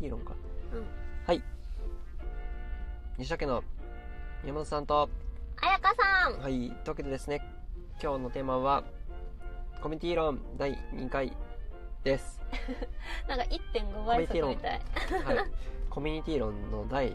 ティ論か。うん。はい。西田家の山本さんと、あやかさんはい。というわけでですね、今日のテーマは、コミュニティ論第2回です。なんか1.5倍速みたい。はい。コミュニティ論の第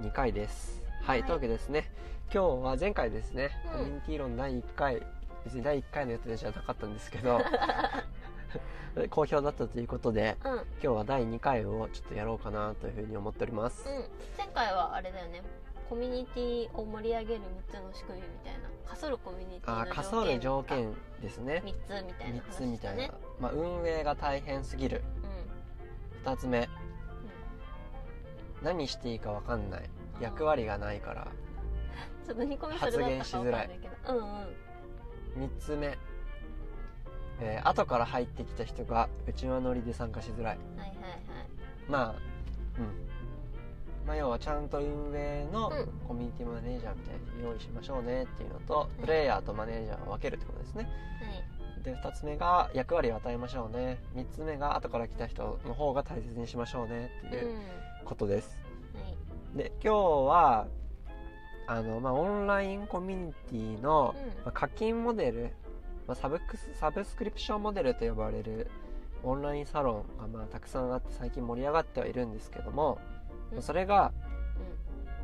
2回です。はい。はいというわけでですね、今日は前回ですね、うんコミュニティ論第1回、別に第1回のやつじゃなかったんですけど、好評だったということで、うん。うん。今日は第2回をちょっとやろうかなというふうに思っております。前回はあれだよね。コミュニティを盛り上げる3つの仕組みみたいな。仮想るコミュニティの条件。あー、仮想の条件ですね。3つみたいな3話つみたいなね。。まあ、運営が大変すぎる。うん。2つ目、何していいか分かんない。役割がないから。ちょっと2個目それだったか分かんないけど。うんうん。3つ目、えー後から入ってきた人が内輪乗りで参加しづらい。はいはいはい。まあ、うん。まあ、要はちゃんと運営のうんコミュニティマネージャーみたいに用意しましょうねっていうのと、プレイヤーとマネージャーを分けるってことですね。はい。で、2つ目が役割を与えましょうね。3つ目が後から来た人の方が大切にしましょうねっていううん。ことです。はい。で、今日は、あの、まあ、オンラインコミュニティの、うんまあ、課金モデル、まあ、サブクス、サブスクリプションモデルと呼ばれるオンラインサロンが、まあ、たくさんあって最近盛り上がってはいるんですけども、うん。それが、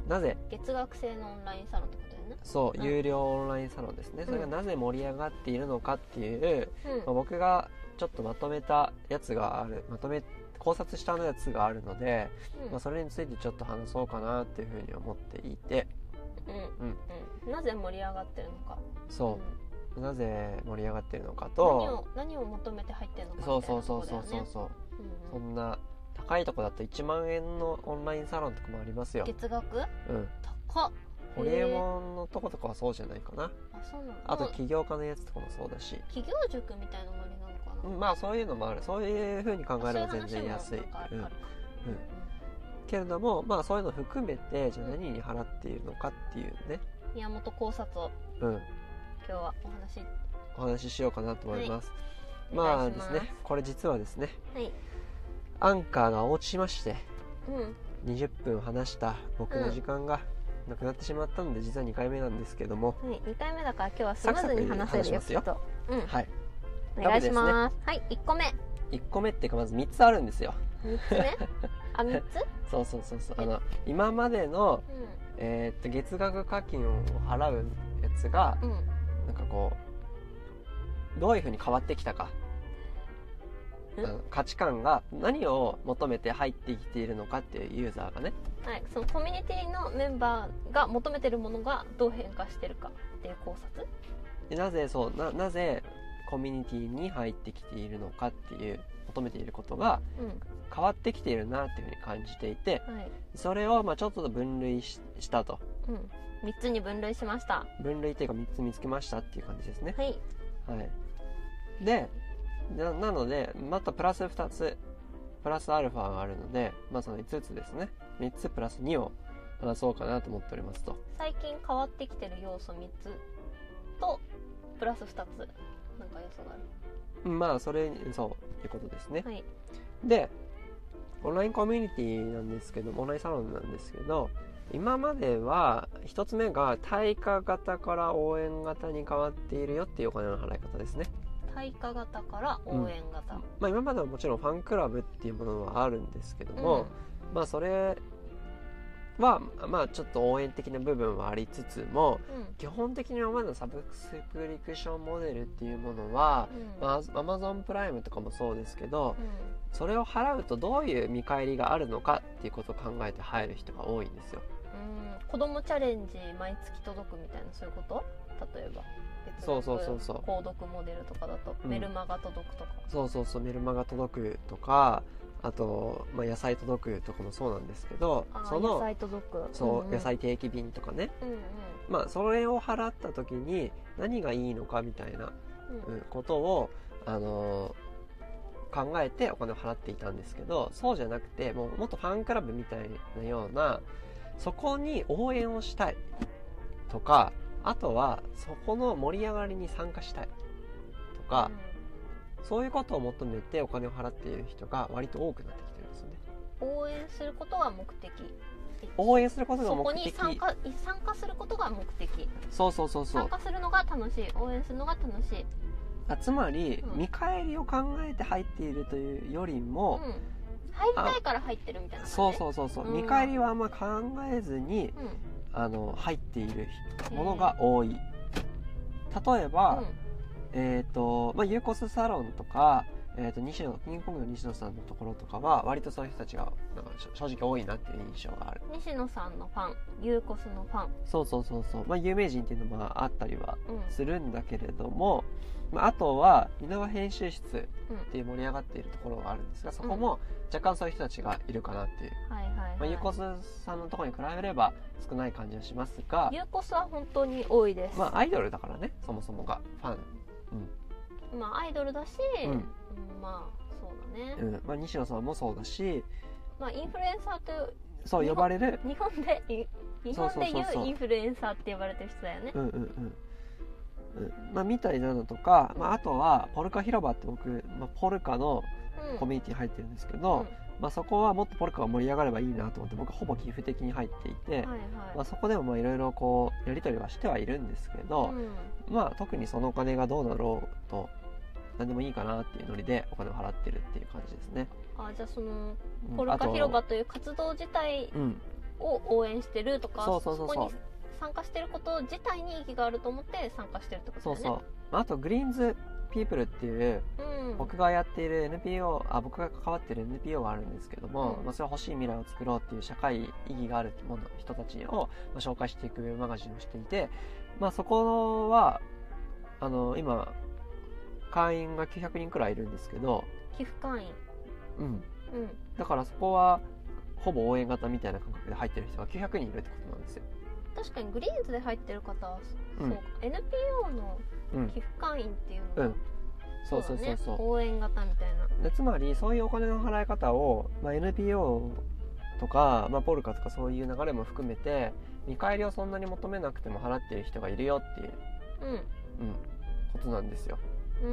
うん。なぜ、月額制のオンラインサロンってことだよね。そう、うん有料オンラインサロンですね。それがなぜ盛り上がっているのかっていう、うん。まあ、僕がちょっとまとめたやつがある、まとめ、考察したやつがあるので、うん。まあ、それについてちょっと話そうかなっていうふうに思っていて、うん。うん。うん、なぜ盛り上がってるのか。そう、んなぜ盛り上がってるのか何とを何を求めて入ってるのかそうそうそうそうそうそう、そう。んうん。んな高いとこだと1万円のオンラインサロンとかもありますよ。月額？うん。高っ。ホリエモンのとことかはそうじゃないかな。あそうなの。あと起業家のやつとかもそうだし。企業塾みたいなノリなのかな、うんまあそういうのもある。そういう風に考えれば全然安い。そうんうん。けれどもまあそういうの含めてじゃあ何に払っているのかっていうね。宮本考察を。うん今日はお話し。お話ししようかなと思います、おまあ願いします。ですねこれ実はですねはい。アンカーが落ちましてうん。20分話した僕の時間がなくなってしまったので、実は2回目なんですけども、はい、2回目だから今日はスムーズに話せるよサクサクうん。はい。お願いします。はい。1個目。1個目っていうかまず3つあるんですよ。3つ目？あ3つ？そうそうそうそう。あの、今までの、うえーっと、月額課金を払うやつが、んうんなんかこう、どういう風に変わってきたか。価値観が何を求めて入ってきているのかっていうユーザーがね。はい、そのコミュニティのメンバーが求めてるものがどう変化してるかっていう考察？でなぜそう、な、なぜコミュニティに入ってきているのかっていう、求めていることがうん変わってきているなっていう風に感じていて、はいそれをまあちょっと分類ししたと。うん3つに分類しました分類っていうか3つ見つけましたっていう感じですね。はいはい。で、ななので、またプラス2つ、プラスアルファがあるので、まあその5つですね。3つプラス2を話そうかなと思っておりますと。最近変わってきてる要素3つとプラス2つなんか要素があるまあそれに、そういうことですね。はいで、オンラインコミュニティなんですけど、オンラインサロンなんですけど、今までは、一つ目が対価型から応援型に変わっているよっていうお金の払い方ですね。対価型から応援型、まあ今まではもちろんファンクラブっていうものはあるんですけども、まあそれは、まあちょっと応援的な部分はありつつも、うん。うん基本的に今までのサブスクリプションモデルっていうものは、うん。まあ Amazon プライムとかもそうですけど、うんそれを払うとどういう見返りがあるのかっていうことを考えて入る人が多いんですよ。うん。子供チャレンジ毎月届くみたいなそういうこと？例えば。月そうそうそうそう。購読モデルとかだと、うん。メルマガ届くとか。そうそうそう、メルマガ届くとか、あと、まあ野菜届くとかもそうなんですけどその、野菜届く。そう、んん。野菜定期便とかね、うんうん。まあ、それを払った時に何がいいのかみたいな、うん。うんことを、あのー考えてお金を払っていたんですけど、そうじゃなくて、もうもっとファンクラブみたいなような、そこに応援をしたい。とか、あとはそこの盛り上がりに参加したい。とか、そういうことを求めてお金を払っている人が割と多くなってきてるんですよね。応援することが目的。応援することがそこ目的に参加参加することが目的。そうそうそうそう。参加するのが楽しい。応援するのが楽しい、あつまり、うん。見返りを考えて入っているというよりうん。も、、入りたいから入ってるみたいな感じ？そうそうそうそう、うん。見返りはあんま考えずにうん。あの入っているものが多い。例えば、えっ、と、まあ、ユーコスサロンとか、えっ、と、西野、キングコングの西野さんのところとかは、割とそういう人たちが、なんかし正直多いなっていう印象がある。うん、西野さんのファン。ユーコスのファン、そうそうそうそう。まあ、有名人っていうのもあったりはうん。するんだけれども、まあ、あとは、稲葉編集室っうん、ていう盛り上がっているところがあるんですが、そこも若干そういう人たちがいるかなっていう。はいはいはい、まあ、ユーコスさんのところに比べれば少ない感じはしますが、ユーコスは本当に多いです、まあ、アイドルだからね、そもそもが、ファン。まあアイドルだし、うん。うんまあそうだね、うん。まあ、西野さんもそうだし、まあインフルエンサーというそう呼ばれる、日本でい日本でいう。インフルエンサーって呼ばれてる人だよね。うんうんうん。うんまあ、みたいなのとか、まあ、あとはポルカ広場って僕、まあ、ポルカのうん。コミュニティに入ってるんですけど、まあ、そこはもっとポルカが盛り上がればいいなと思って僕はほぼ寄付的に入っていて、うんはいはい、まあ、そこでもまあいろいろこうやり取りはしてはいるんですけど、うん。まあ、特にそのお金がどうなろうと何でもいいかなっていうノリでお金を払ってるっていう感じですね。あじゃあそのうん。ポルカ広場という活動自体うん、を応援してるとかそうそう。そこに参加してること自体に意義があると思って参加してるってことだよね。そうそう。まああとグリーンズピープルっていううん。僕がやっている NPO あ僕が関わっている NPO があるんですけども、うん。まあ、それは欲しい未来を作ろうっていう社会意義があるもの人たちを、まあ、紹介していくウェブマガジンをしていて、まあ、そこはあの今会員が900人くらいいるんですけど、寄付会員。うん、うん。だからそこはほぼ応援型みたいな感覚で入ってる人が900人いるってことなんですよ。確かにグリーンズで入ってる方は、うん。そうか。NPO のうん、寄付会員っていうのは、うん、そうそうそうそう応援型みたいな。でつまりそういうお金の払い方を、まあ、NPO とか、まあ、ポルカとかそういう流れも含めて見返りをそんなに求めなくても払ってる人がいるよっていう、うん、ことなんですよ。うん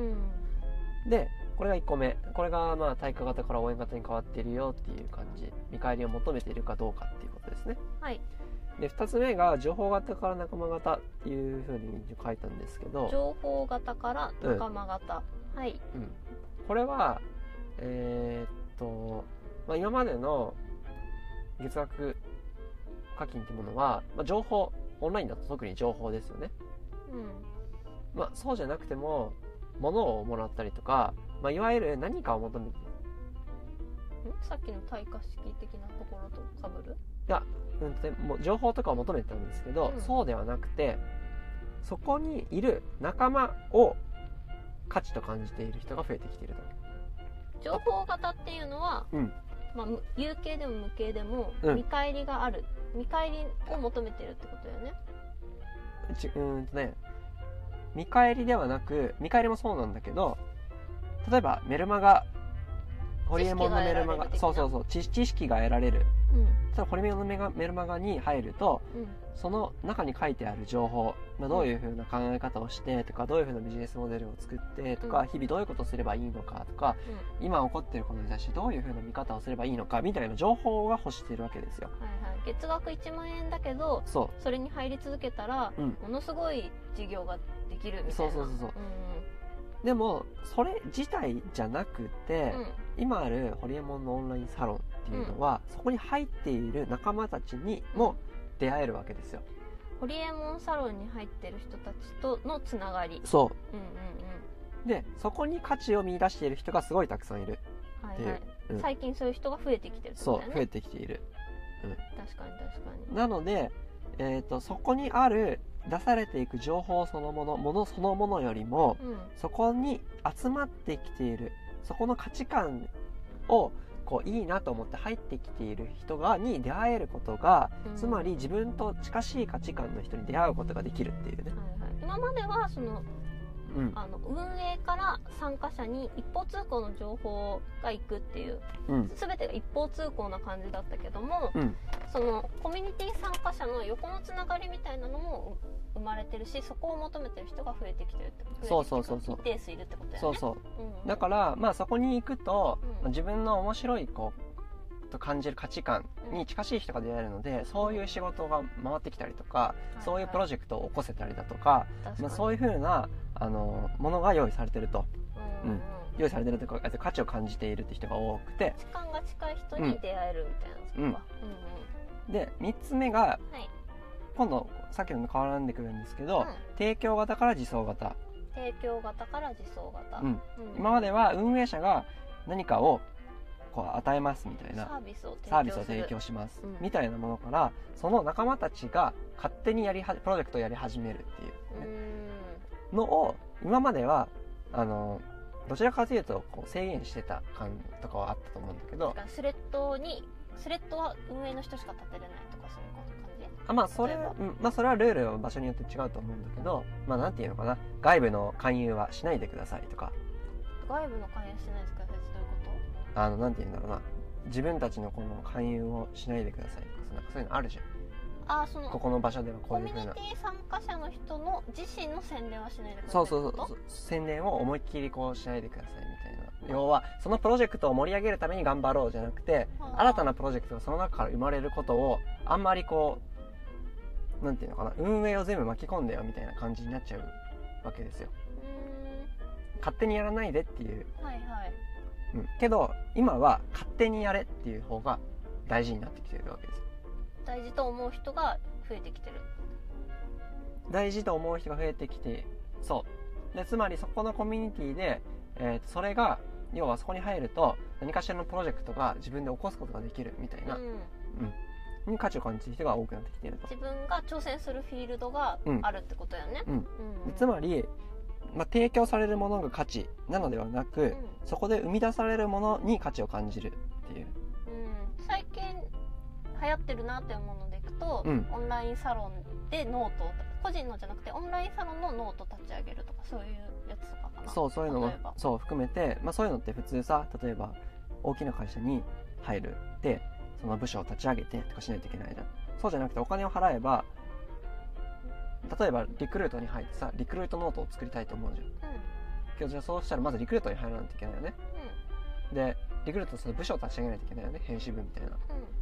うん。でこれが1個目。これがまあ対価型から応援型に変わっているよっていう感じ。見返りを求めているかどうかっていうことですね。はい。で2つ目が情報型から仲間型っていうふうに書いたんですけど。情報型から仲間型、はい。うん、これはえーっと、まあ、今までの月額課金ってものは、まあ、情報オンラインだと特に情報ですよね、うん。まあ、そうじゃなくても物をもらったりとか、まあ、いわゆる何かを求めてん？さっきの対価式的なところとかぶるうんとねもう情報とかを求めてたんですけど、うん。そうではなくてそこにいる仲間を価値と感じている人が増えてきていると。情報型っていうのは、うん。まあ、む有形でも無形でもうん。見返りがある、見返りを求めてるってことよね。ちうーんとね見返りではなく見返りもそうなんだけど例えばメルマガホリエモンのメルマガそうそうそう知知識が得られる。うん。ただホリエモンのメガメルマガに入るとうん。その中に書いてある情報、まあ、どういうふうな考え方をしてとかどういうふうなビジネスモデルを作ってとか、うん。日々どういうことをすればいいのかとか今起こっていることに対してどういうふうな見方をすればいいのかみたいな情報が欲しているわけですよ。はいはい、月額1万円だけどそそれに入り続けたら、うん。ものすごい事業ができるみたいな。そうそうそうそう。うでもそれ自体じゃなくて、んうん。うん今あるホリエモンのオンラインサロンっていうのは、そこに入っている仲間たちにも出会えるわけですよ。ホリエモンサロンに入ってる人たちとのつながり。そう。んうんうでそこに価値を見出している人がすごいたくさんいるう。んはいはい、うん。最近そういう人が増えてきてるね。そう増えてきている。確かに確かに。なので、えー、とそこにある出されていく情報そのものものそのものよりもうん。そこに集まってきているそこの価値観をこういいなと思って入ってきている人がに出会えることが、うん。つまり自分と近しい価値観の人に出会うことができるっていうね、はいはい、今まではそのうん。あの運営から参加者に一方通行の情報が行くっていううん。全てが一方通行な感じだったけども、うん。そのコミュニティ参加者の横のつながりみたいなのも生まれてるしそこを求めてる人が増えてきてるってことそうそうそう。そう一定数いるってことだよね。そうそう。うんうん。だからまあそこに行くと、うん。まあ自分の面白いこうと感じる価値観に近しい人が出会えるので、そういう仕事が回ってきたりとか、そういうプロジェクトを起こせたりだとか、まあ、そういうふうなあのものが用意されてると。うんうんうん。用意されてるというか価値を感じているって人が多くて。時間が近い人に出会えるみたいなで3つ目がうんはい。今度さっきのと変わらんでくるんですけど、うん。提供型から自走型、提供型から自走型。今までは運営者が何かをこう与えますみたいな。サービスを提供します、うん。みたいなものからその仲間たちが勝手にやりはプロジェクトをやり始めるっていううね、んのを今まではあのどちらかというとこう制限してた感とかはあったと思うんだけどスレッドにスレッドは運営の人しか立てれないとかそういう感じ？あまあそれ例えば。うんまあそれはルールは場所によって違うと思うんだけどまあなんていうのかな？外部の勧誘はしないでくださいとか。外部の関与してないですか？どういうこあのなんていうんだろうな。自分たちのこの勧誘をしないでくださいとかそういうのあるじゃん。とああそのここの場所ではこコミュニういうふうな。ティ参加者の人の自身の宣伝はしないでくださそいうってこと？そうそう宣伝を思いっきりこうしないでくださいみたいな。要はそのプロジェクトを盛り上げるために頑張ろうじゃなくてはあ。新たなプロジェクトがその中から生まれることをあんまりこうなんていうのかな運営を全部巻き込んでよみたいな感じになっちゃうわけですよ。う勝手にやらないでっていう、ーんはいはい。うん、けど今は勝手にやれっていう方が大事になってきてるわけです大事と思う人が増えてきてる。大事と思う人が増えてきてそう。でつまりそこのコミュニティで、えーそれが要はそこに入ると何かしらのプロジェクトが自分で起こすことができるみたいな、うん、に価値を感じる人が多くなってきていると。自分が挑戦するフィールドがうん。あるってことよね、うん。うん。でつまり、まあ、提供されるものが価値なのではなく、うん。そこで生み出されるものに価値を感じるっていう。うん。最近流行ってるなって思うのでいくと、うん。オンラインサロンでノートを個人のじゃなくてオンラインサロンのノート立ち上げるとかそういうやつとかかな。そうそういうのも例えば。そう含めて、まあ、そういうのって普通さ例えば大きな会社に入るでその部署を立ち上げてとかしないといけないじゃん。そうじゃなくてお金を払えば例えばリクルートに入ってさリクルートノートを作りたいと思うじゃん。うん。けどじゃあそうしたらまずリクルートに入らないといけないよね。でリクルートその部署を立ち上げないといけないよね。編集部みたいな。うん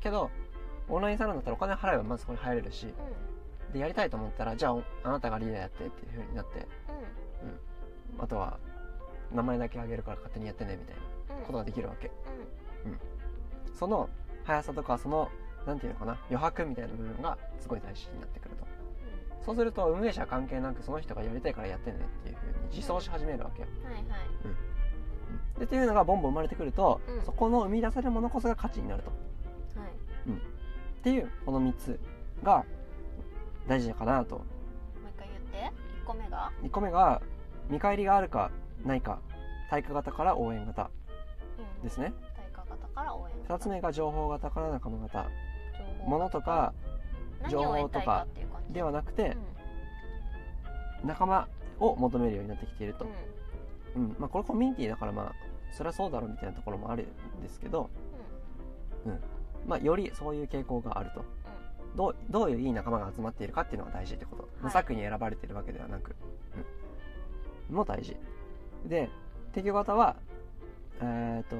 けどオンラインサロンだったらお金払えばまずそこに入れるしうん。でやりたいと思ったらじゃああなたがリーダーやってっていう風になってうん。あとは名前だけあげるから勝手にやってねみたいなうん。うんことができるわけ。うん。その速さとかそのなんていうのかな余白みたいな部分がすごい大事になってくると。そうすると運営者は関係なくその人がやりたいからやってねっていう風に自走し始めるわけよ、はいはい。でっていうのがボンボン生まれてくると、うん。そこの生み出されるものこそが価値になるとはいっていうこの3つが大事かなと。もう一回言って。1個目が、1個目が見返りがあるかないか。対価型から応援型うん、ですね。対価型から応援2つ目が情報型から仲間型。情報ものとか何を得たいかではなくてう仲間を求めるようになってきていると。ん、うん。まあ、これコミュニティだからまあそれはそうだろうみたいなところもあるんですけど、まあ、よりそういう傾向があると。どうどういういい仲間が集まっているかっていうのが大事ってこと、無作為に選ばれているわけではなく、うん、も大事。で提供型はえっ、と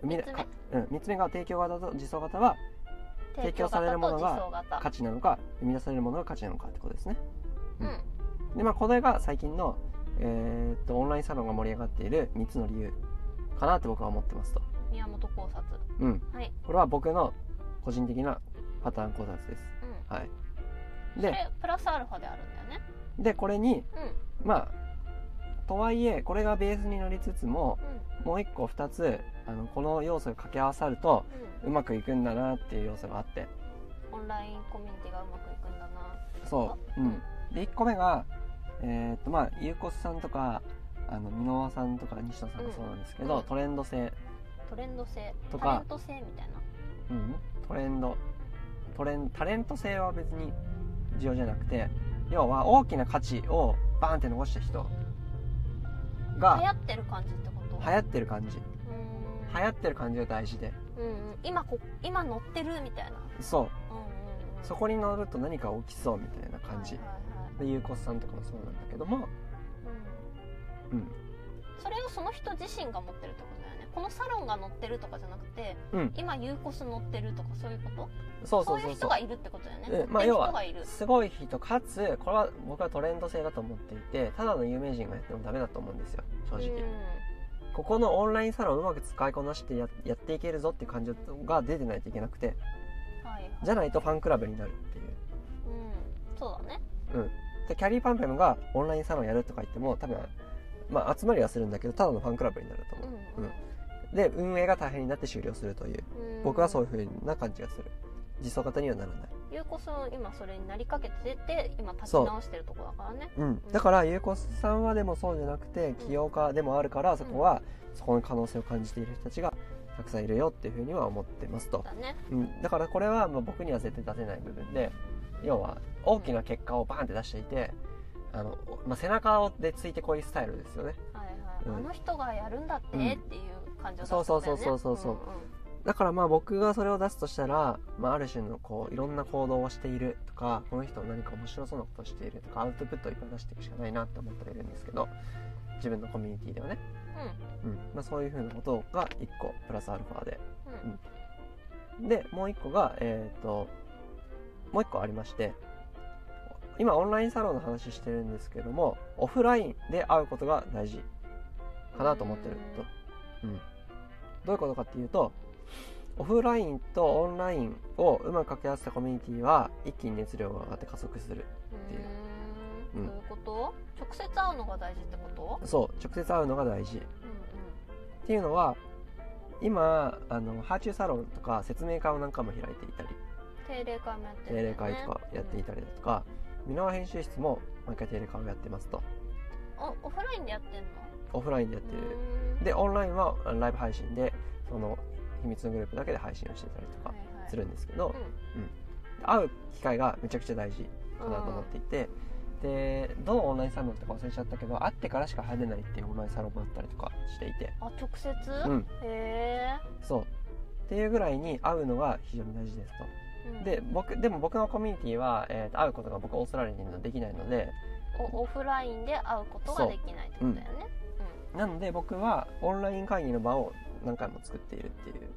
生み三つ目。かうん、3つ目が提供型と自走型はうん、提供されるものが価値なのか生み出されるものが価値なのかってことですね。うん。うん。でまあこれが最近の、えー、とオンラインサロンが盛り上がっている3つの理由かなって僕は思ってますと宮本考察。うん。はい、これは僕の個人的なパターン考察です。うん、はい。そでれプラスアルファであるんだよね。でこれにうん。まあとはいえこれがベースになりつつもうん。もう1個2つあのこの要素が掛け合わさるとううまくいくんだなっていう要素があって。んオンラインコミュニティがうまくいくんだな。そう、うん、で1個目がえーっとまあゆうこさんとかあの箕輪さんとか西野さんがそうなんですけど、うん。トレンド性トレンド性とか。タレント性みたいな。うん、トレンド。トレンタレント性は別に重要じゃなくて要は大きな価値をバーンって残した人が流行ってる感じってこと？流行ってる感じ。流行ってる感じが大事で。うんうん。今こ今乗ってるみたいな。そう。うんうんうん。そこに乗ると何か起きそうみたいな感じ。はいはいはい。でゆうこさんとかもそうなんだけども。うん。うん。それをその人自身が持ってるってこと？このサロンが載ってるとかじゃなくてうん。今ユーコス載ってるとかそういうこと？そうそうそうそう。いう人がいるってことだよね、うんまあ要はすごい人かつこれは僕はトレンド性だと思っていてただの有名人がやってもダメだと思うんですよ正直、うん。ここのオンラインサロンをうまく使いこなしてややっていけるぞっていう感情が出てないといけなくてはいはい。じゃないとファンクラブになるっていう。うん。そうだね。うん。でキャリーパンペムがオンラインサロンやるとか言っても多分まあ集まりはするんだけどただのファンクラブになるとう。思う、ん。うんで運営が大変になって終了するという。うん。僕はそういう風な感じがする。実装型にはならない。ユーコスも今それになりかけてて今立ち直してるとこだからね。う。ん、だからゆうこさんはでもそうじゃなくて起業家でもあるからそこはそこに可能性を感じている人たちがたくさんいるよっていうふうには思ってますと、だね。うん、だからこれはまあ僕には絶対出せない部分で要は大きな結果をバーンって出していてあの、まあ、背中でついてこいスタイルですよね。はいはい、うん。あの人がやるんだってってうんいう感情そうそうそうそうそうそう。んんだからまあ僕がそれを出すとしたら、まあ、ある種のこういろんな行動をしているとかこの人何か面白そうなことをしているとかアウトプットをいっぱい出していくしかないなって思ってはいるんですけど自分のコミュニティではね。うん。うん。まあ、そういうふうなことが1個プラスアルファで。うん。でもう1個がえっ、ともう1個ありまして今オンラインサロンの話してるんですけどもオフラインで会うことが大事かなと思ってると、うん、どういうことかっていうとオフラインとオンラインをうまく掛け合わせたコミュニティは一気に熱量が上がって加速するていう。うん。どういうこと？直接会うのが大事ってこと？そう直接会うのが大事。うんっていうのは今あのハーチューサロンとか説明会を何回も開いていたり。定例会もやってる定例会とかやっていたりだとか。箕輪編集室も毎回定例会をやってますと。おオフラインでやってんの？オフラインでやってる。でオンラインはライブ配信でその秘密のグループだけで配信をしてたりとかはいはい。するんですけど、うん。会う機会がめちゃくちゃ大事かなと思っていて、でどのオンラインサロンとか忘れちゃったけど会ってからしか入れないっていうオンラインサロンもあったりとかしていて。あ直接、うん。へえ、そう。っていうぐらいに会うのが非常に大事ですと。うん。で僕でも僕のコミュニティは、えーと会うことが僕オーストラリアにいるのでできないので。おオフラインで会うことができないってことだよねなので僕はオンライン会議の場を何回も作っているっていう。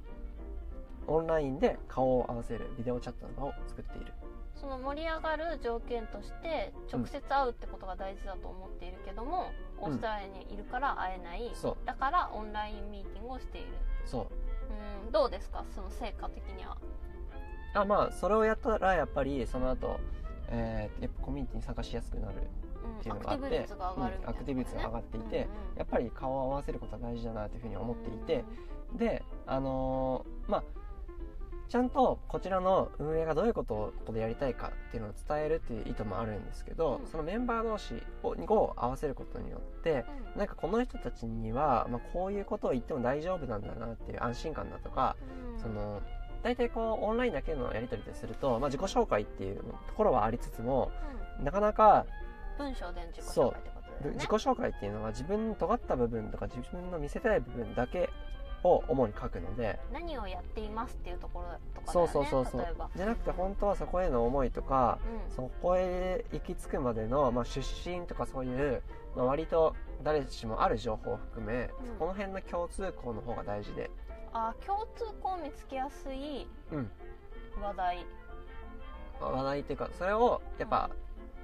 オンラインで顔を合わせるビデオチャットの場を作っている。うんその盛り上がる条件として直接会うってことが大事だと思っているけども、オーストラリアにいるから会えない、そう。だからオンラインミーティングをしている。そう。うん。どうですか？その成果的には。あまあそれをやったらやっぱりその後、えーやっぱコミュニティに参加しやすくなるっていうのがあってうんアクティブ率が上がっていて、やっぱり顔を合わせることは大事だなというふうに思っていて、であのーまあちゃんとこちらの運営がどういうことをここでやりたいかっていうのを伝えるっていう意図もあるんですけど、うん。そのメンバー同士をを合わせることによってうん。なんかこの人たちには、まあ、こういうことを言っても大丈夫なんだなっていう安心感だとか、うん。その大体こうオンラインだけのやり取りですると、まあ、自己紹介っていうところはありつつもなかなかうん文章で自己紹介ってことだよね。自己紹介っていうのは自分の尖った部分とか自分の見せたい部分だけを主に書くので何をやっていますっていうところとかだそうそうそうそう。じゃなくて本当はそこへの思いとかうん。そこへ行き着くまでの、まあ、出身とかそういう、まあ、割と誰しもある情報を含め、うん。そこの辺の共通項の方が大事で。あ共通項を見つけやすいうん。話題。話題っていうかそれをやっぱ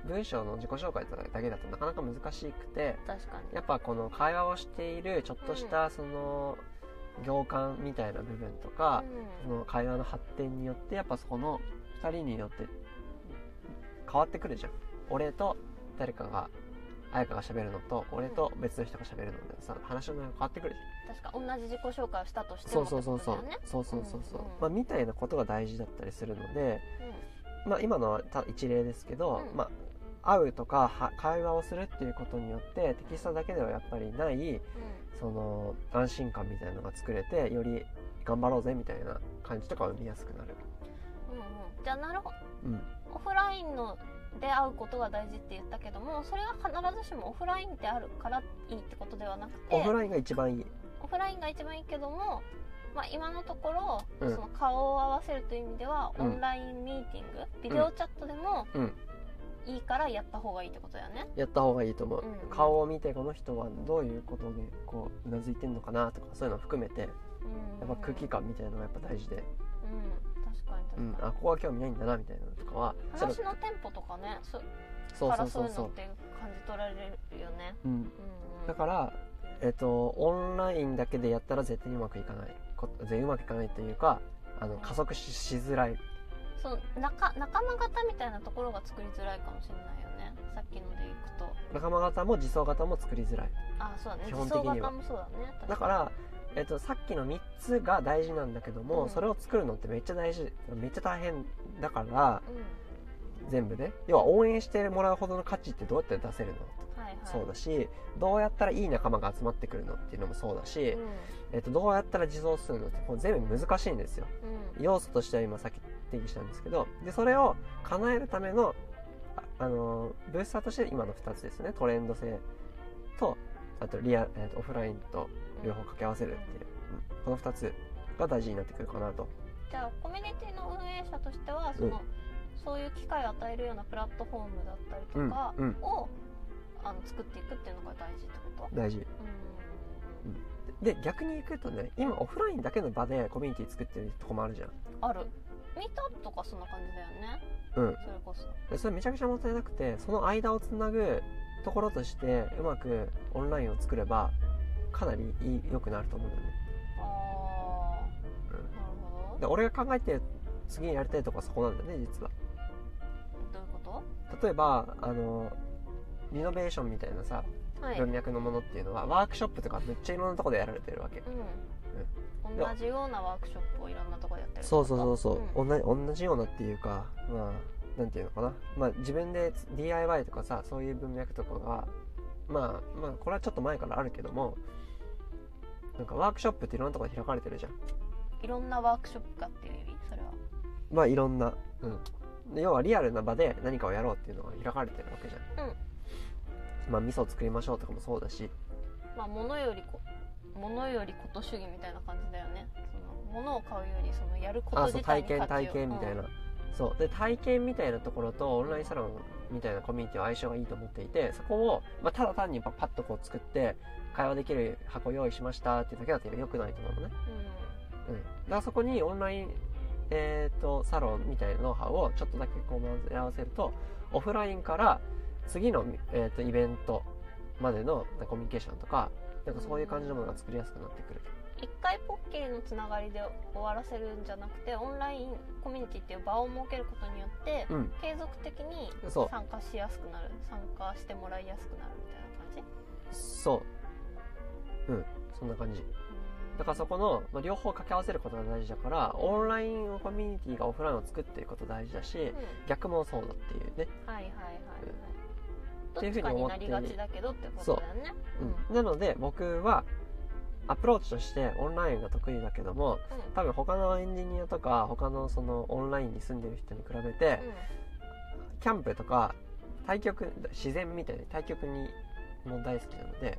文章の自己紹介だけだとなかなか難しくて確かに。やっぱこの会話をしているちょっとしたその行間みたいな部分とか、その会話の発展によってやっぱそこの2人によって変わってくるじゃん。俺と誰かが彩香が喋るのと俺と別の人が喋るのでさ話の内容が変わってくるじ確か同じ自己紹介をしたとしてもそうそうそうそう。そうそうそうう。んうん。まあみたいなことが大事だったりするのでまあ今のはた一例ですけど、うん。まあ会うとかは会話をするっていうことによってテキストだけではやっぱりないその安心感みたいなのが作れてより頑張ろうぜみたいな感じとかを生みやすくなる。うんうん。うんじゃあなるほど。うん。オフラインので会うことが大事って言ったけどもそれは必ずしもオフラインであるからいいってことではなくてオフラインが一番いい。オフラインが一番いいけども、まあ、今のところ、うん。その顔を合わせるという意味では、うん。オンラインミーティングビデオチャットでも、うんいいからやった方がいいってことだよね。やった方がいいと思う、うん。うん顔を見てこの人はどういうことでこううなずいてんのかなとかそういうのを含めて。やうん。っぱ空気感みたいなのがやっぱ大事で、うん確かにうん確かに、あここは興味ないんだなみたいなのとかは話のテンポとかねそそうそうそうそう。って感じ取られるよね。うん、うんうん。だからえっとオンラインだけでやったら絶対にうまくいかない。こ全然うまくいかないというかあの加速ししづらいそう仲仲間型みたいなところが作りづらいかもしれないよね。さっきのでいくと。仲間型も自走型も作りづらい。あそうだね。基自本的には。もそうだね。確だから、えっと、さっきの3つが大事なんだけども、うん。それを作るのってめっちゃ大事めっちゃ大変だからうん。全部ね。要は応援してもらうほどの価値ってどうやって出せるの、はいはい。そうだしどうやったらいい仲間が集まってくるのっていうのもそうだし、えっと、どうやったら自走するのってもう全部難しいんですよ。うんうん。要素としては今さっき定義したんですけどでそれを叶えるためのああのブースターとして今の2つですね。トレンド性とあとリア、えーとオフラインと両方掛け合わせるっていう、うん。この2つが大事になってくるかなと。じゃあコミュニティの運営者としてはその、うん。そういう機会を与えるようなプラットフォームだったりうんとかうん。を、あの作っていくっていうのが大事ってこと？大事。うん。で逆に言うとね今オフラインだけの場でコミュニティ作ってるとこもあるじゃん。あるミートアップとかそんな感じだよね。うん。それこそ。でそれめちゃくちゃもったいなくてその間をつなぐところとしてうまくオンラインを作ればかなり良くなると思うんだよね。ああ、うん。なるほでど俺が考えてる次にやりたいとこはそこなんだよね実は。どういうこ例えばあのリノベーションみたいなさとはい、文脈のものっていうのはワークショップとかめっちゃいろんなとこでやられてるわけ。うん、同じようなワークショップをいろんなところでやってるそうそうそうそう、ん。同じ同じようなっていうかまあなんていうのかな。まあ自分で DIY とかさそういう文脈とかがまあまあこれはちょっと前からあるけどもなんかワークショップっていろんなところで開かれてるじゃん。いろんなワークショップかっていう意味それは。まあいろんな、うん、で要はリアルな場で何かをやろうっていうのが開かれてるわけじゃん、まあ味噌を作りましょうとかもそうだし。まあ物よりこ物よりこと主義みたいな感じだよね。その物を買うよりそのやることあそう自体体験体に価値を。験みたいな、そう。で体験みたいなところとオンラインサロンみたいなコミュニティは相性がいいと思っていてそこを、まあ、ただ単にパパッとこう作って会話できる箱用意しましたっていうだけだと良くないと思うのね、うん、うん、だからそこにオンラインえー、とサロンみたいなノウハウをちょっとだけこう混ぜ合わせるとオフラインから次の、えー、とイベントまでのコミュニケーションとかなんかそういう感じのものが作りやすくなってくる。一回ポッキリのつながりで終わらせるんじゃなくてオンラインコミュニティっていう場を設けることによって、うん。継続的に参加しやすくなる参加してもらいやすくなるみたいな感じ？そう。うん。そんな感じ。うん。だからそこの、まあ、両方掛け合わせることが大事だからオンラインコミュニティがオフラインを作っていくこと大事だしうん。逆もそうだっていうね、はいはいはいはい、うふうにどっちかに思ってなりがちだけどってことだよね。う。ん、なので僕はアプローチとしてオンラインが得意だけどもうん。多分他のエンジニアとか他のそのオンラインに住んでる人に比べて、キャンプとか対極自然みたいに対極にも大好きなので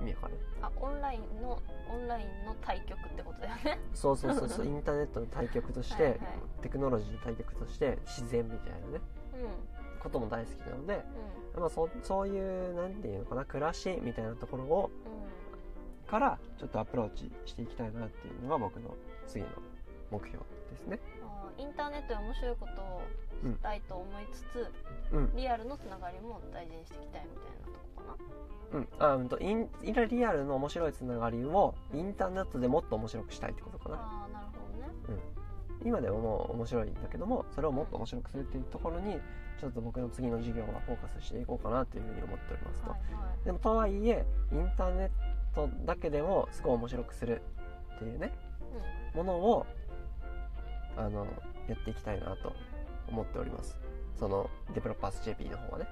意味わかるあオンラインのオンラインの対局ってことだよね。そうそうそうそう インターネットの対極としてはいはい。テクノロジーの対極として自然みたいなね。うんことも大好きなので、うまあ、そそういうなんていうのかな暮らしみたいなところをんうん。からちょっとアプローチしていきたいなっていうのが僕の次の目標ですね。インターネットで面白いことをしたいと思いつつ、うん。リアルのつながりも大事にしていきたいみたいなとこかな。うん。あうんとインリアルの面白いつながりをインターネットでもっと面白くしたいってことかな。ああなるほどね。今でももう面白いんだけどもそれをもっと面白くするっていうところにちょっと僕の次の授業はフォーカスしていこうかなというふうに思っておりますと、はいはい。でもとはいえインターネットだけでもすごい面白くするっていうねものをあのやっていきたいなと思っております。そのデベロッパーズ JP の方はね、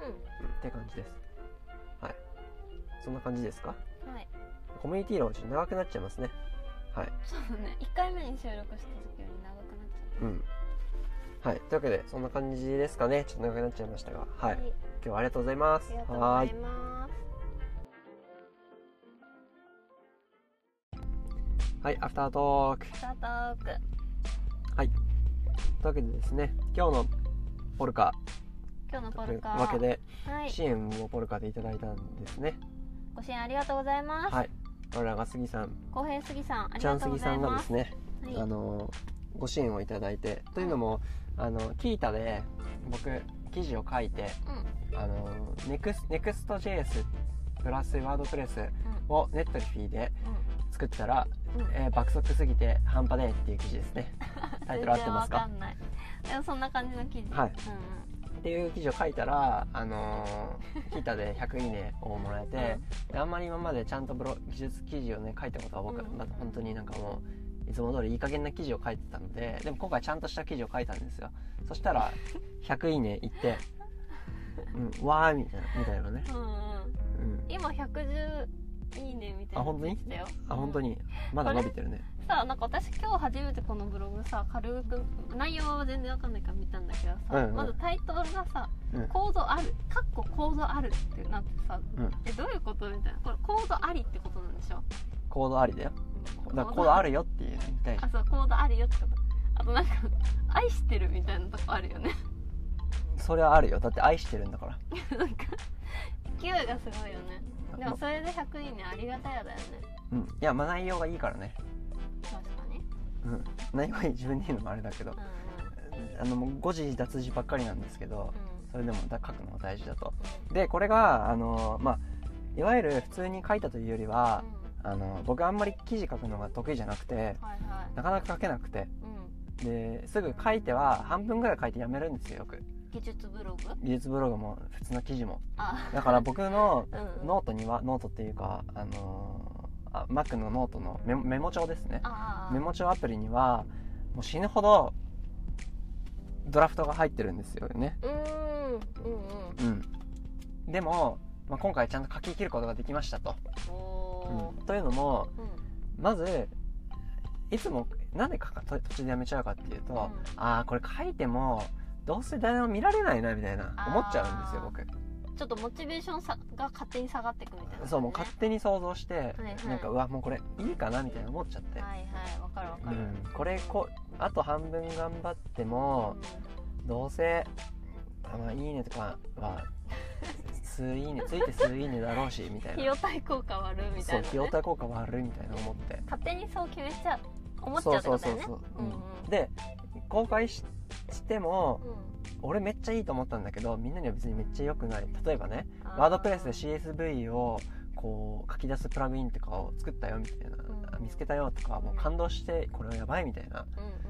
うん。うん、って感じです。はい。そんな感じですか？うんはい。コミュニティ論ちょっと長くなっちゃいますね。はい。そうだね。1回目に収録した時より長くなっちゃうんはい。というわけでそんな感じですかね。ちょっと長くなっちゃいましたが。はい、った、今日はありがとうございます。ありがとうごはーいざいます。はい。アフタートーク。スタートーク。というわけでですね今日のポルカ。今日のポルカ。というわけではい。支援をポルカでいただいたんですね。ご支援ありがとうございます、はい。我らが杉さん。公平杉さんありちゃがとうごん杉さんがざいまですすねはい。あのご支援をいただいてというのもあのキータで僕記事を書いてうん。あのネクスネクスト JS プラスワードプレスうん。をネットリフィーで作ったら、うん。うんえー爆速すぎて半端ねえっていう記事ですね。タイトル合ってますか？全然わかんない。でもそんな感じの記事。はい。うんっていう記事を書いたらあのーキータで 100いいねをもらえて、であんまり今までちゃんとブロ技術記事をね書いたことは僕、うん。本当になんかもういつも通りいい加減な記事を書いてたのででも今回ちゃんとした記事を書いたんですよ。そしたら100いいねいって、うん、わーみたいなみたいなね、うんうん。今110いいねみたいなあ本当にたよ。あ本当に？まだ伸びてるね。さなんか私今日初めてこのブログさ軽く内容は全然わかんないから見たんだけどさ、うんうん。まずタイトルがさうん「コードある」「かっこコードある」ってなってさ、うん。えどういうことみたいな。これコードありってことなんでしょ？コードありだよだコードあるよっていうの言いたいあそうコードあるよってこと。あとなんか「愛してる」みたいなとこあるよね。それはあるよ。だって愛してるんだから。なんか勢いがすごいよね。でもまそれで100いいね。ありがたやだよね。うん。いやまあ内容がいいからね。確かに。うん。内容がいい自分で言うのもあれだけど。うんうん。あのもう誤字脱字ばっかりなんですけどうん。それでもだ書くのが大事だと。でこれがあのまあいわゆる普通に書いたというよりはうんあの僕あんまり記事書くのが得意じゃなくてはいはい。なかなか書けなくて。うん。ですぐ書いては半分ぐらい書いてやめるんですよよく技術ブログ？技術ブログも普通の記事も。あ。だから僕の うん。うんノートにはノートっていうかあのあ Mac のノートのメモメモ帳ですね。メモ帳アプリにはもう死ぬほどドラフトが入ってるんですよね。うーん。うんうん。うん。でも、まあ、今回ちゃんと書き切ることができましたと、おうん。というのもまずいつもなんで書か途中でやめちゃうかっていうと、うん。ああこれ書いてもどうせ誰も見られないなみたいな思っちゃうんですよ僕。ちょっとモチベーションさが勝手に下がっていくみたいな、ね、そうもう勝手に想像して、はいなんかうわもうこれいいかなみたいな思っちゃって、はいはいわかるわかる、うん、これこあと半分頑張ってもどうせあまあいいねとかは数いいね ついて数いいねだろうしみたい費な用対効果悪いみたそいうな、ね、費用対効果悪いみたいな思って。勝手にそう決めちゃう思っちゃうってことだよね。そうそうそうそうう。んうん。で公開ししてもうん。俺めっちゃいいと思ったんだけどみんなには別にめっちゃ良くない。例えばねあワードプレスで CSV をこう書き出すプラグインとかを作ったよみたいな、うん。見つけたよとかもう感動してこれはやばいみたいな。うんうん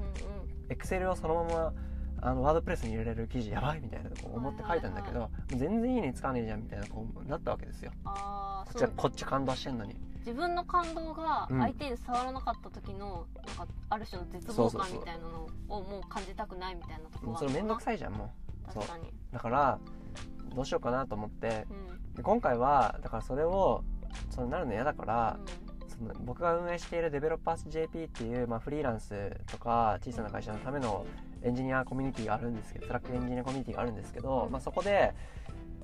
エクセルをそのままあのワードプレスに入れれる記事やばいみたいなこう思って書いたんだけど、全然いいねつかねえじゃんみたいなこうなったわけですよ。ああこっちはこっち感動してんのに。自分の感動がうん相手に伝わらなかった時のなんかある種の絶望感みたいなのをもう感じたくないみたいなところもうそれめんどくさいじゃんもう。確かに。だからどうしようかなと思って。うん。で今回はだからそれをそうなるの嫌だから、うその僕が運営しているデベロッパース JP っていう、まあ、フリーランスとか小さな会社のためのエンジニアコミュニティがあるんですけどスラックエンジニアコミュニティがあるんですけど、うんまあ、そこで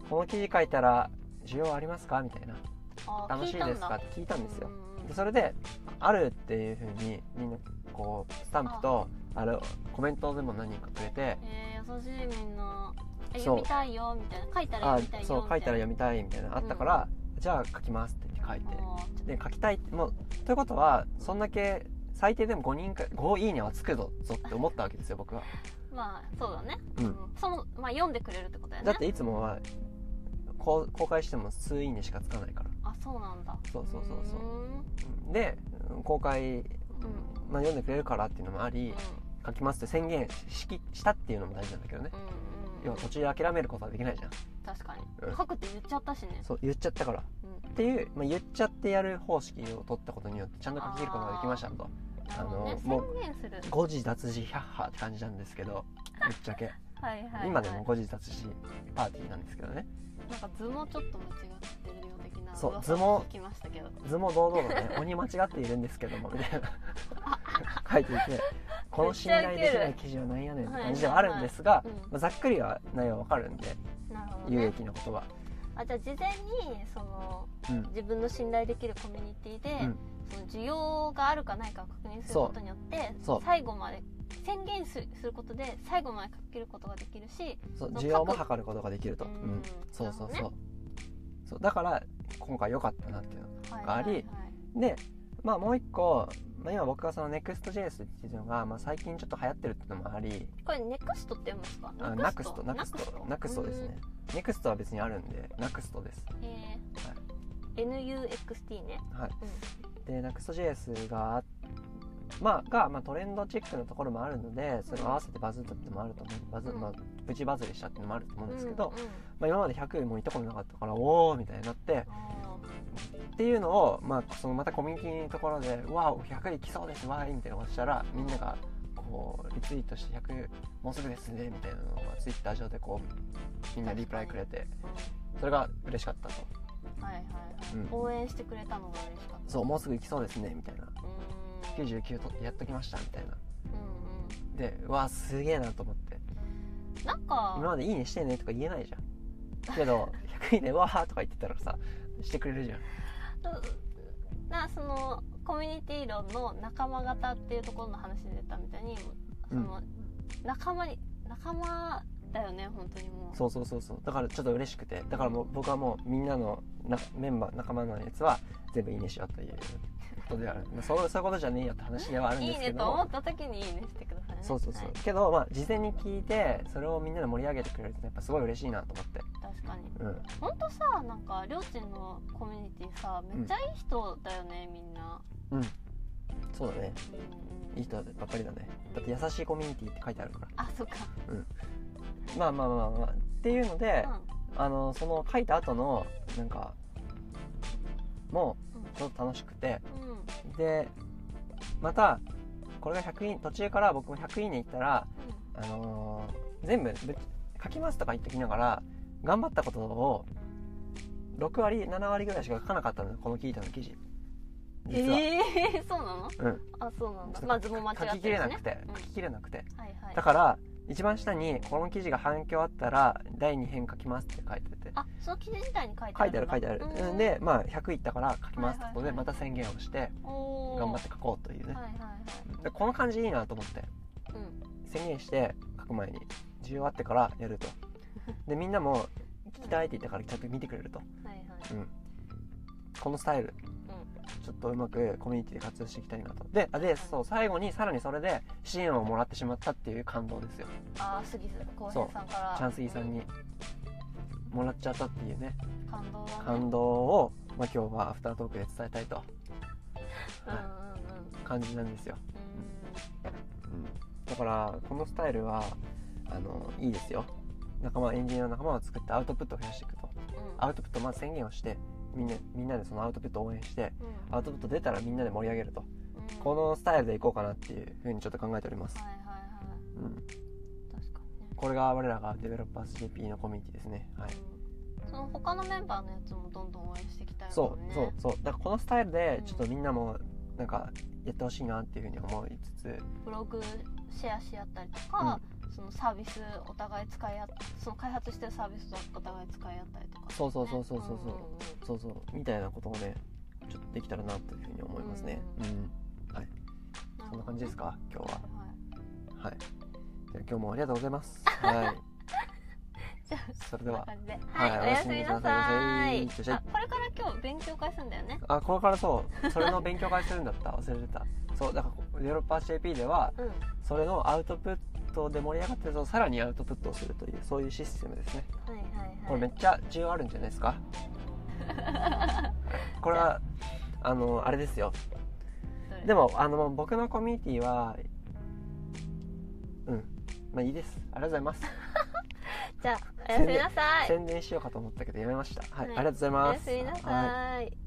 この記事書いたら需要ありますか？みたいな。楽しいですか？って聞いたんですよ。うんうんでそれであるっていうふうにみんなこうスタンプとあれコメントでも何人かくれてえー、優しいみんな。読みたいよみたいな。書いたらあ読みたいよそう書いたら読みみたいみたいな。のあったから、じゃあ書きますって言って。書いてで書きたいもうということはそんだけ最低でも5人か5いいねはつくぞぞって思ったわけですよ僕は。まあそうだね、うん。そのまあ読んでくれるってことだよね。だっていつもは公開しても数いいねしかつかないから。あそうなんだ。そうそうそうそう。で公開、うん。まあ、読んでくれるからっていうのもありうん。書きますって宣言しきしたっていうのも大事なんだけどね。うんうん。要は途中で諦めることはできないじゃん。確かに、うん。書くって言っちゃったしね。そう言っちゃったから。うん。っていう、まあ、言っちゃってやる方式を取ったことによってちゃんと書き切ることができましたとあのもう宣言する。誤字脱字百派って感じなんですけど ぶっちゃけ。はいはい、はい、今でも誤字脱字パーティーなんですけどね。なんか図もちょっと間違ってるよ的なそう噂図も聞きましたけど。図も堂々とね 鬼間違っているんですけどもみたいな。書いていてこの信頼できない記事は何やねんって感じではあるんですが、ざっくりは内容はわかるんでなるほど有ね益なことは、あじゃあ事前にそのうん。自分の信頼できるコミュニティで、うん。その需要があるかないかを確認することによって最後まで宣言すすることで最後までかけることができるし需要も測ることができると、ううん。ん、そうそうそう,、なるほそう。だから今回良かったなっていうのはいがあり。はいはい。でまあもう一個、まあ、今僕がその NEXTJS って言ってるのが、まあ、最近ちょっと流行ってるっていうのもありこれネクストって読むんですか？あ NEXT NEXT NEXT ですね。NEXT は別にあるんで NEXT です。うんえー NUXT ね。はい。うん。で NEXTJS がまあが、まあ、トレンドチェックのところもあるのでそれを合わせてバズったっていうのもあると思う。バズ、うんまあ、プチバズりしたっていうのもあると思うんですけど、うんうんまあ、今まで100もいたことなかったからおおみたいになってあっていうのを、まあ、そのまたコミュニティのところで「わお100いきそうです。わーい」みたいなことしたらみんながこうリツイートして100もうすぐですねみたいなのがツイッター上でこうみんなリプライくれてそれが嬉しかったと。ーはいはい。はい、うん応援してくれたのが嬉しかった。そうもうすぐ行きそうですねみたいな。うーん99とやっときましたみたいな。うんでうわすげえなと思って。うんなんか今まで「いいねしてね」とか言えないじゃん。けど100いいねわーとか言ってたらさしてくれるじゃん。なそのコミュニティ論の仲間型っていうところの話で出たみたいにその、仲間に仲間だよね本当にもう。そうそうそうそう。だからちょっと嬉しくて。だからもう僕はもうみんなのなメンバー仲間のやつは全部いいねしようということではある、まあ、そうそういうことじゃねえよって話ではあるんいいですけど。ねと思った時にいいねしてくださいね。そうそうそう、はいけどまあ事前に聞いてそれをみんなで盛り上げてくれるとやっぱすごい嬉しいなと思って。確かに。うん。本当さなんかりょうちんのコミュニティさめっちゃいい人だよね、みんな。うん。そうだね。うん。うんいい人ばっかりだね。だって優しいコミュニティって書いてあるから。あそっか。まあまあまあまあっていうので、あのその書いた後のなんかもうん。うちょっと楽しくて。うん。うんでまたこれが100いいね途中から僕も100いいねいったら、あのー全部ぶ書きますとか言ってきながら頑張ったことを6割7割ぐらいしか書かなかったのよこの聞いたの記事。実は、ええー、そうなの？うん。あそうなんまあ図も間違って書ききれなくて、うん。書ききれなくて。はいはい。だから一番下にこの記事が反響あったら第2編書きますって書いてて。あその記事自体に書いてあ書いるてある書いてある、うん。うん、でまあ100いったから書きますってことでまた宣言をして頑張って書こうというね。はいはいはい。でこの感じいいなと思って。うん。宣言して書く前に需要あってからやるとでみんなも聞きたいって言ったからちゃんと見てくれると、はいはい。うん、このスタイル。ちょっとうまくコミュニティで活用していきたいなと。であでそう最後にさらにそれで支援をもらってしまったっていう感動ですよ。ああ杉津浩平さんから。チャンスギさんにもらっちゃったっていうね。感動だね。感動を、まあ、今日はアフタートークで伝えたいと。うんうんうん。感じなんですよ、ううん、だからこのスタイルはあのいいですよ仲間エンジニアの仲間を作ってアウトプットを増やしていくと。んうん。アウトプットまず宣言をしてみんなみんなでそのアウトプットを応援してうん。アウトプット出たらみんなで盛り上げると。うん。このスタイルでいこうかなっていうふうにちょっと考えております、はいはいはい。うん、確かにね。これが我らがデベロッパーズ JP のコミュニティですね。はい。うん。その他のメンバーのやつもどんどん応援していきたいね。うそうそう。だからこのスタイルでちょっとみんなもなんかやってほしいなっていうふうに思いつつ。ブログシェアし合ったりとか、そのサービスお互い使い合っその開発してるサービスとお互い使い合ったりとか、そうそうそうそうそう。そうそうそうみたいなことをねちょっとできたらなというふうに思いますね。ううんはい。そんな感じですか？今日は。はい。はい。じゃあ今日もありがとうございます。はい。じゃあそれでは。はいはい、おやすみなさい。これから今日勉強会するんだよね。あこれからそう。それの勉強会するんだった。忘れてた。そうだからデベロッパー JP ではうん。それのアウトプットで盛り上がってるとさらにアウトプットをするというそういうシステムですね。はいはいはい。これめっちゃ需要あるんじゃないですか？これはあのあれですよ。でもあの僕のコミュニティはうん。まあいいです。ありがとうございます。じゃあおやすみなさい。宣伝しようかと思ったけどやめました。はい、はい。ありがとうございます。おやすみなはい。さい